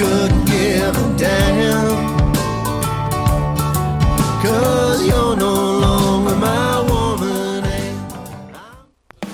good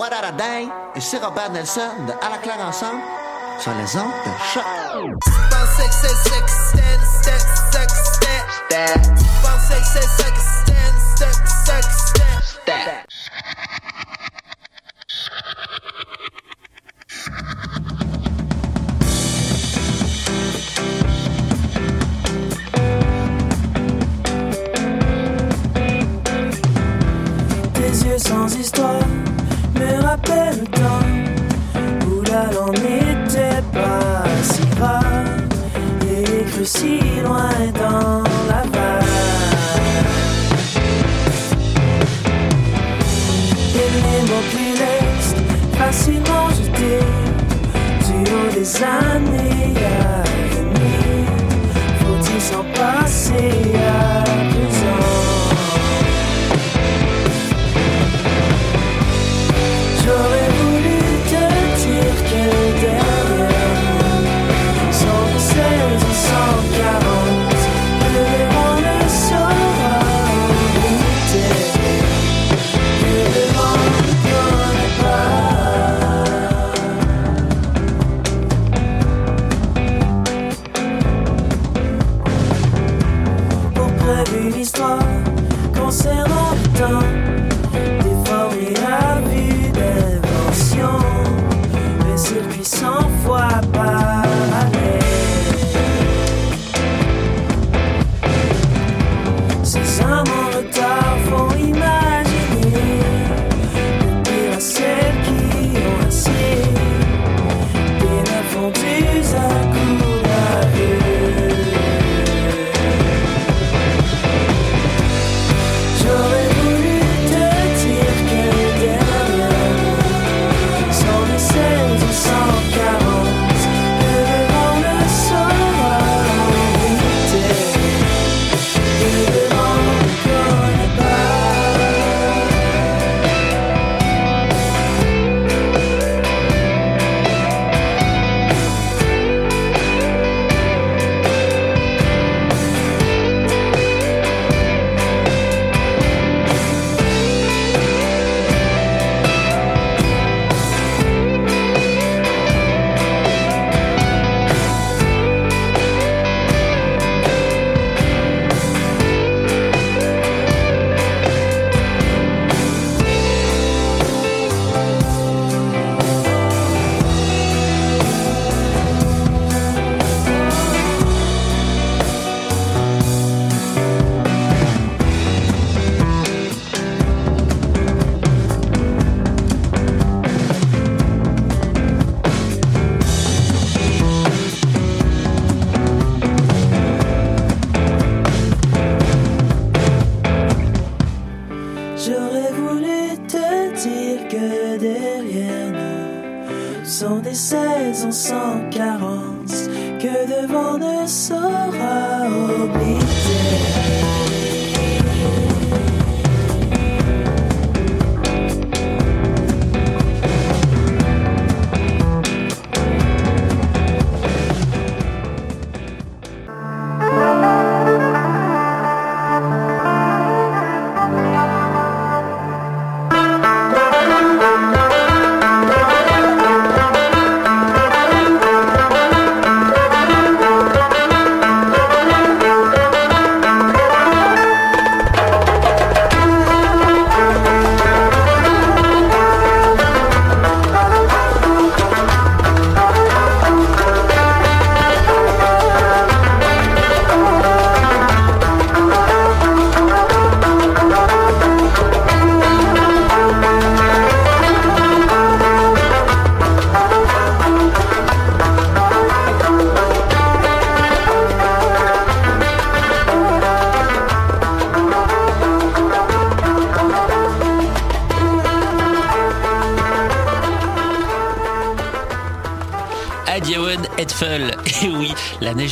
What? Et c'est Robert Nelson de À la claire ensemble sur les ondes de choc. Yeux sans histoire me rappellent le temps où la langue n'était pas si grave et crues si loin dans la vague. Et les mots qui laissent facilement jetés du haut des années à venir. Faut-il s'en passer?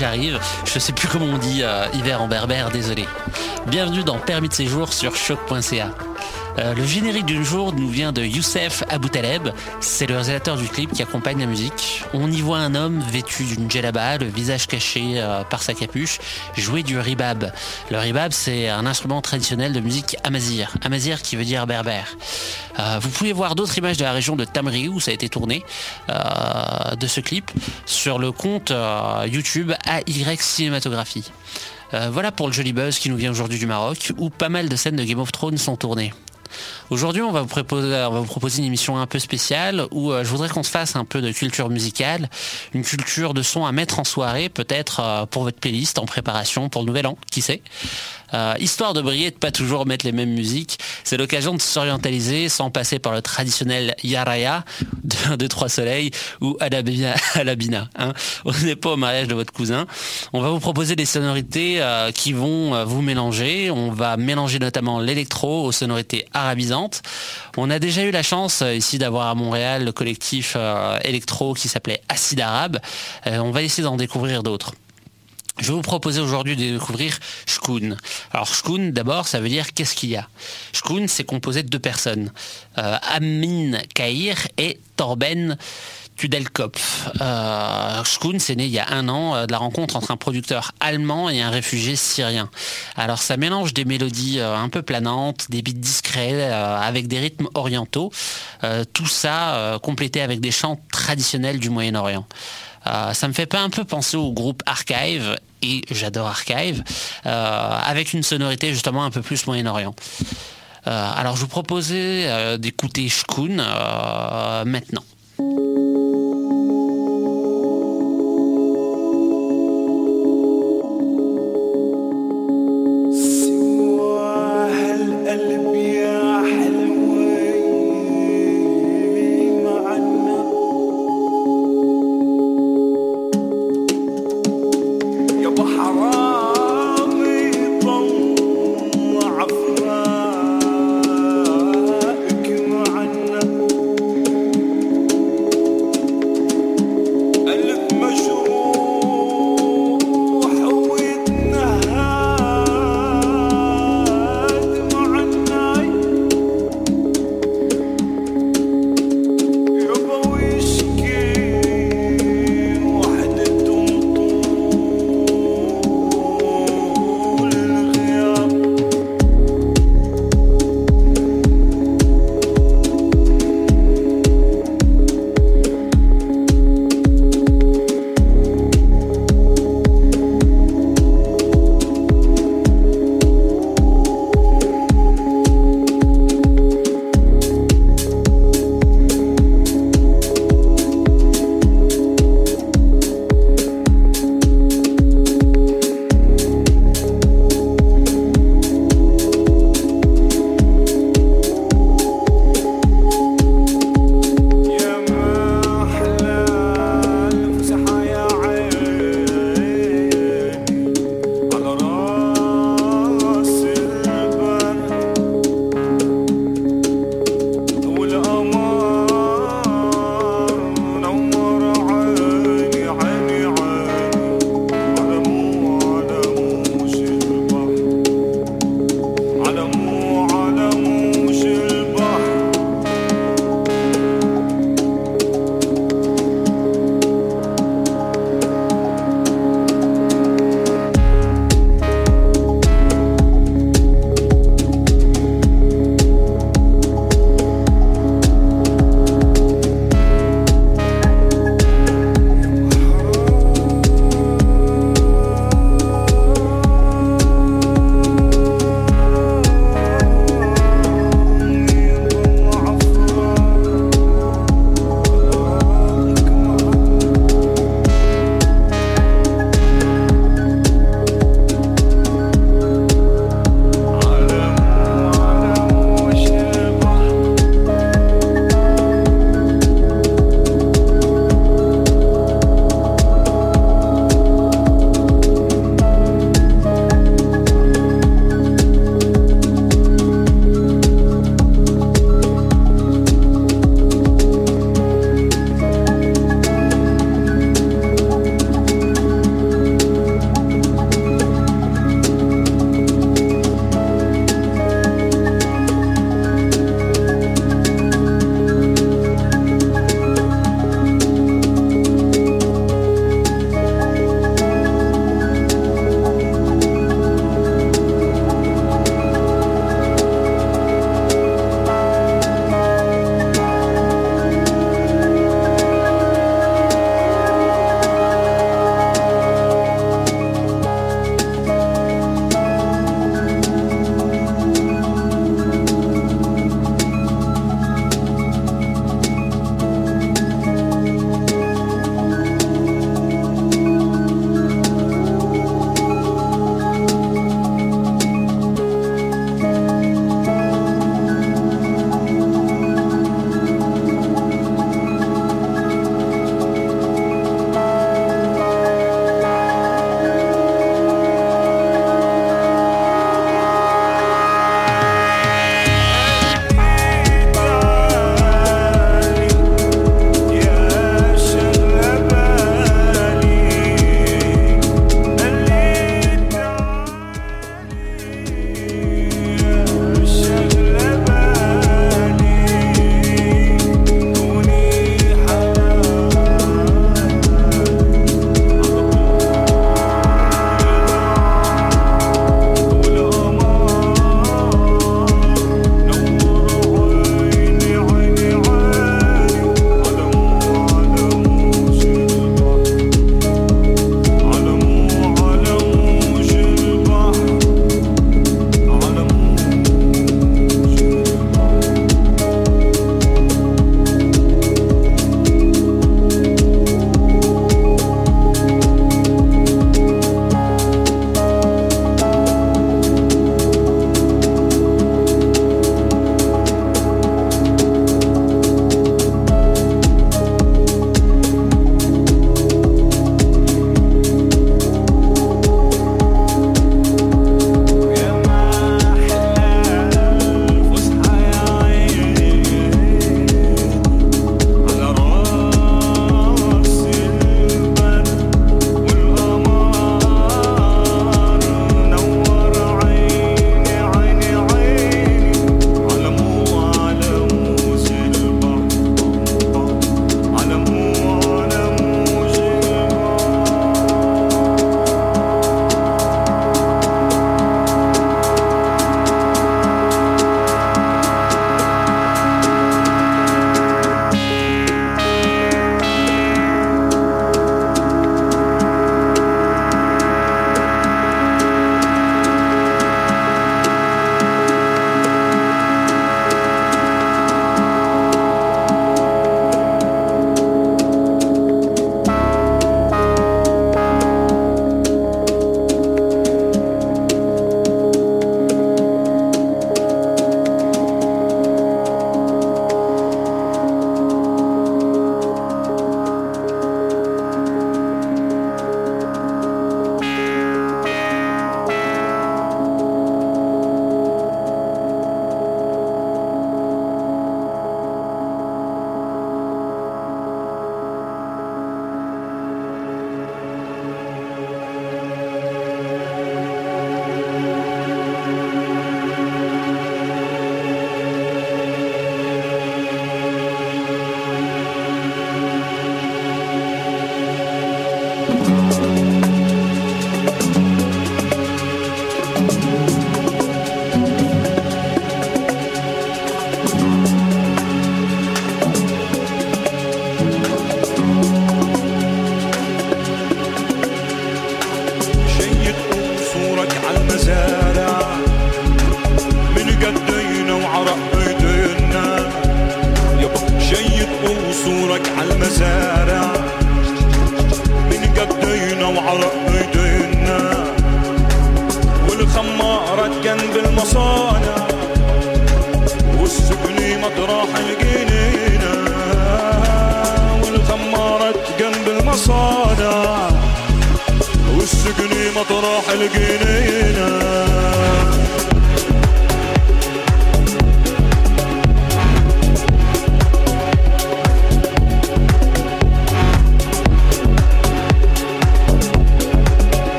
La neige arrive. Je sais plus comment on dit euh, hiver en berbère, désolé. Bienvenue dans Permis de séjour sur choc.ca. Euh, le générique d'une jour nous vient de Youssef Aboutaleb. C'est le réalisateur du clip qui accompagne la musique. On y voit un homme vêtu d'une djellaba, le visage caché euh, par sa capuche, jouer du ribab. Le ribab, c'est un instrument traditionnel de musique amazir. Amazir qui veut dire berbère. Euh, vous pouvez voir d'autres images de la région de Tamri où ça a été tourné de ce clip sur le compte YouTube AY Cinématographie. voilà pour le joli buzz qui nous vient aujourd'hui du Maroc, où pas mal de scènes de Game of Thrones sont tournées. Aujourd'hui, on va vous proposer, on va vous proposer une émission un peu spéciale où euh, je voudrais qu'on se fasse un peu de culture musicale, une culture de son à mettre en soirée, peut-être euh, pour votre playlist en préparation pour le nouvel an, qui sait. Euh, histoire de briller, de pas toujours mettre les mêmes musiques, c'est l'occasion de s'orientaliser sans passer par le traditionnel Yaraya de, de Trois Soleils ou Alabina. Alabina hein. On n'est pas au mariage de votre cousin. On va vous proposer des sonorités euh, qui vont euh, vous mélanger. On va mélanger notamment l'électro aux sonorités arabisantes. On a déjà eu la chance ici d'avoir à Montréal le collectif électro qui s'appelait Acide Arabe. on va essayer d'en découvrir d'autres. Je vais vous proposer aujourd'hui de découvrir Shkun. Alors Shkun, d'abord, ça veut dire qu'est-ce qu'il y a? Shkun, c'est composé de deux personnes, euh, Amin Kair et Torben Tudelkopf. Euh, Shkun, c'est né il y a un an euh, de la rencontre entre un producteur allemand et un réfugié syrien. Alors ça mélange des mélodies euh, un peu planantes, des beats discrets avec des rythmes orientaux, tout ça complété avec des chants traditionnels du Moyen-Orient. Euh, ça me fait pas un peu penser au groupe Archive, et j'adore Archive, euh, avec une sonorité justement un peu plus Moyen-Orient. Euh, alors je vous proposais d'écouter Shkun maintenant.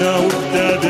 não deve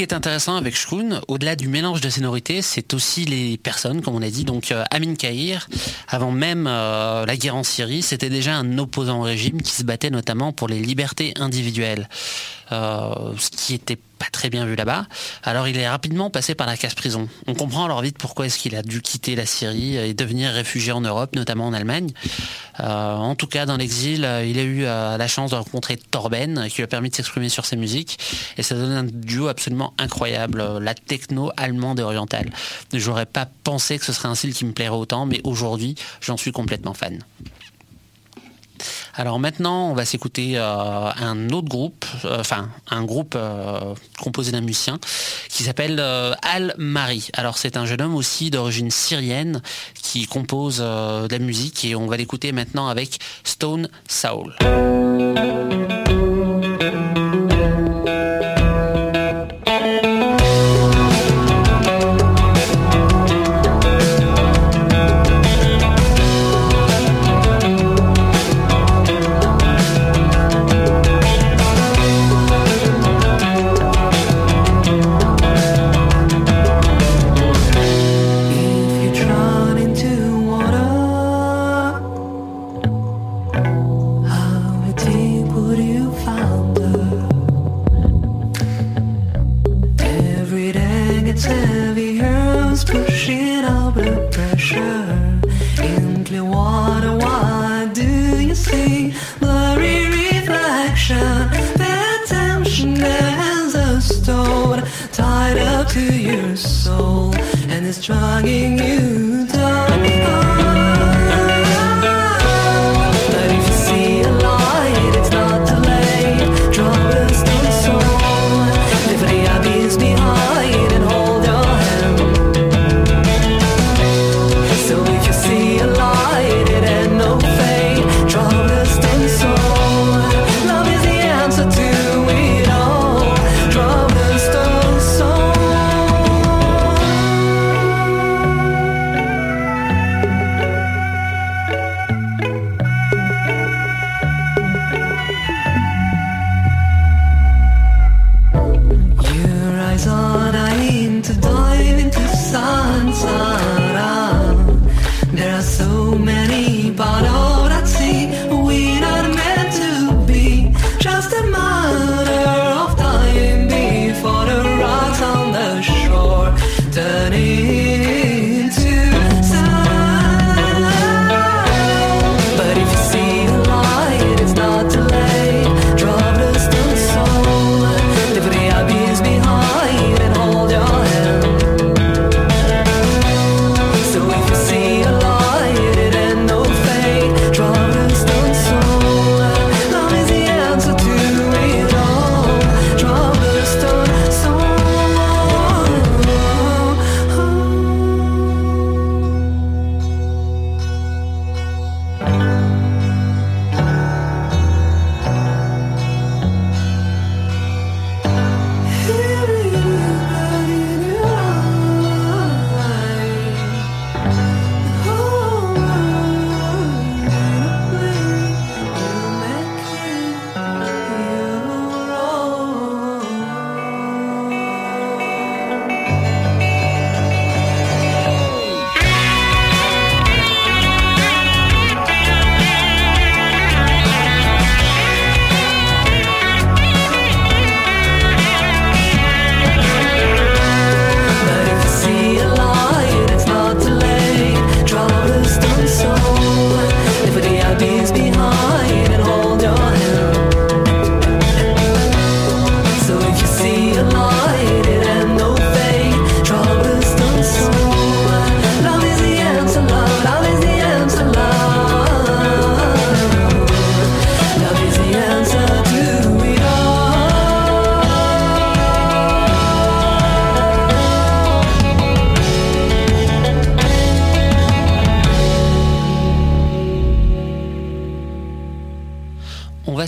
qui est intéressant avec Shkun, au-delà du mélange de sonorités, c'est aussi les personnes, comme on a dit. Donc, euh, Amin Kahir, avant même euh, la guerre en Syrie, c'était déjà un opposant au régime qui se battait notamment pour les libertés individuelles. Euh, ce qui était pas très bien vu là-bas. Alors il est rapidement passé par la casse-prison. On comprend alors vite pourquoi est-ce qu'il a dû quitter la Syrie et devenir réfugié en Europe, notamment en Allemagne. Euh, en tout cas, dans l'exil, il a eu euh, la chance de rencontrer Torben, qui lui a permis de s'exprimer sur ses musiques. Et ça donne un duo absolument incroyable, la techno allemande et orientale. J'aurais pas pensé que ce serait un style qui me plairait autant, mais aujourd'hui, j'en suis complètement fan. Alors maintenant, on va s'écouter euh, un autre groupe, euh, enfin un groupe euh, composé d'un musicien qui s'appelle Al Mari. Alors c'est un jeune homme aussi d'origine syrienne qui compose de la musique et on va l'écouter maintenant avec Stone Soul.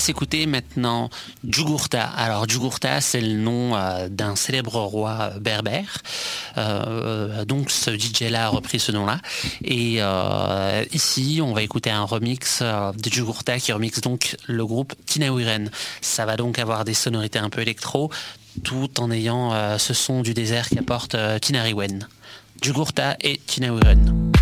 s'écouter maintenant Djugurta. Alors Djugurta, c'est le nom euh, d'un célèbre roi berbère. Euh, donc ce DJ-là a repris ce nom-là. Et euh, ici, on va écouter un remix de Djugurta qui remixe donc le groupe Tinawiren. Ça va donc avoir des sonorités un peu électro, tout en ayant ce son du désert qu'apporte Tinariwen. Djugurta et Tinawiren.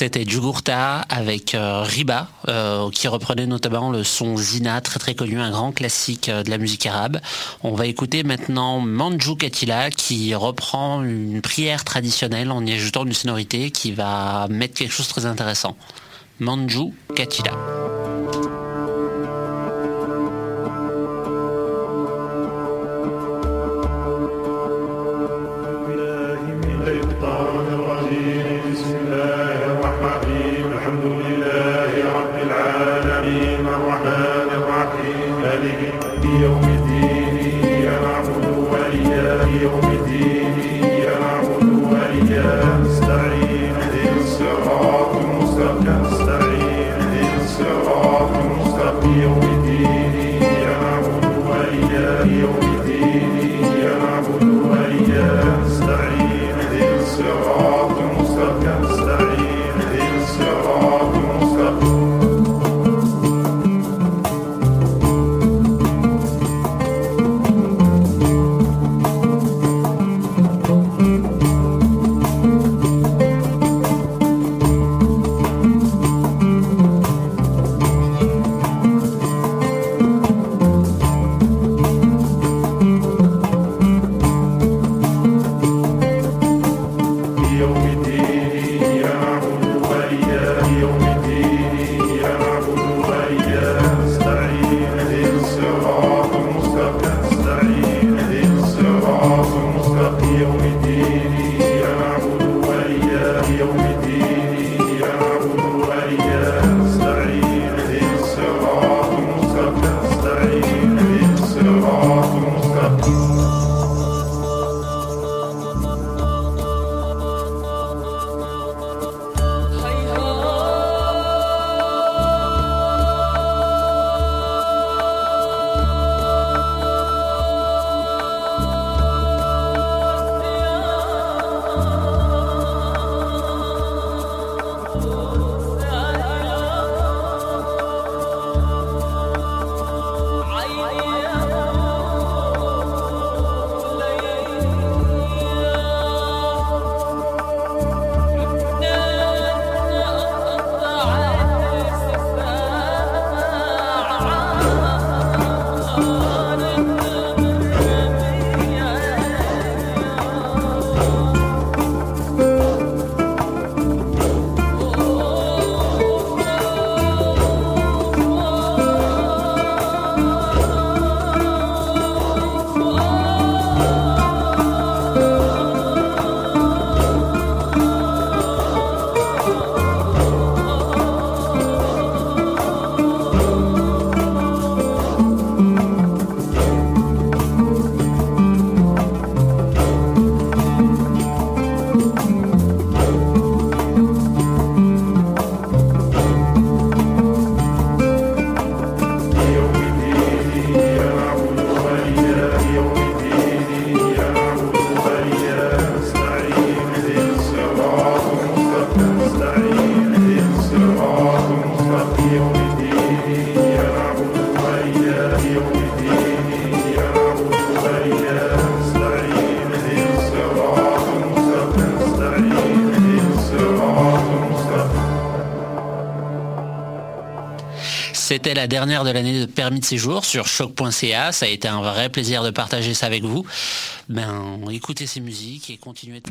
C'était Jugurta avec euh, Riba, euh, qui reprenait notamment le son Zina, très très connu, un grand classique euh, de la musique arabe. On va écouter maintenant Manju Katila, qui reprend une prière traditionnelle en y ajoutant une sonorité qui va mettre quelque chose de très intéressant. Manju Katila. C'était la dernière de l'année de permis de séjour sur choc.ca. Ça a été un vrai plaisir de partager ça avec vous. Ben, écoutez ces musiques et continuez.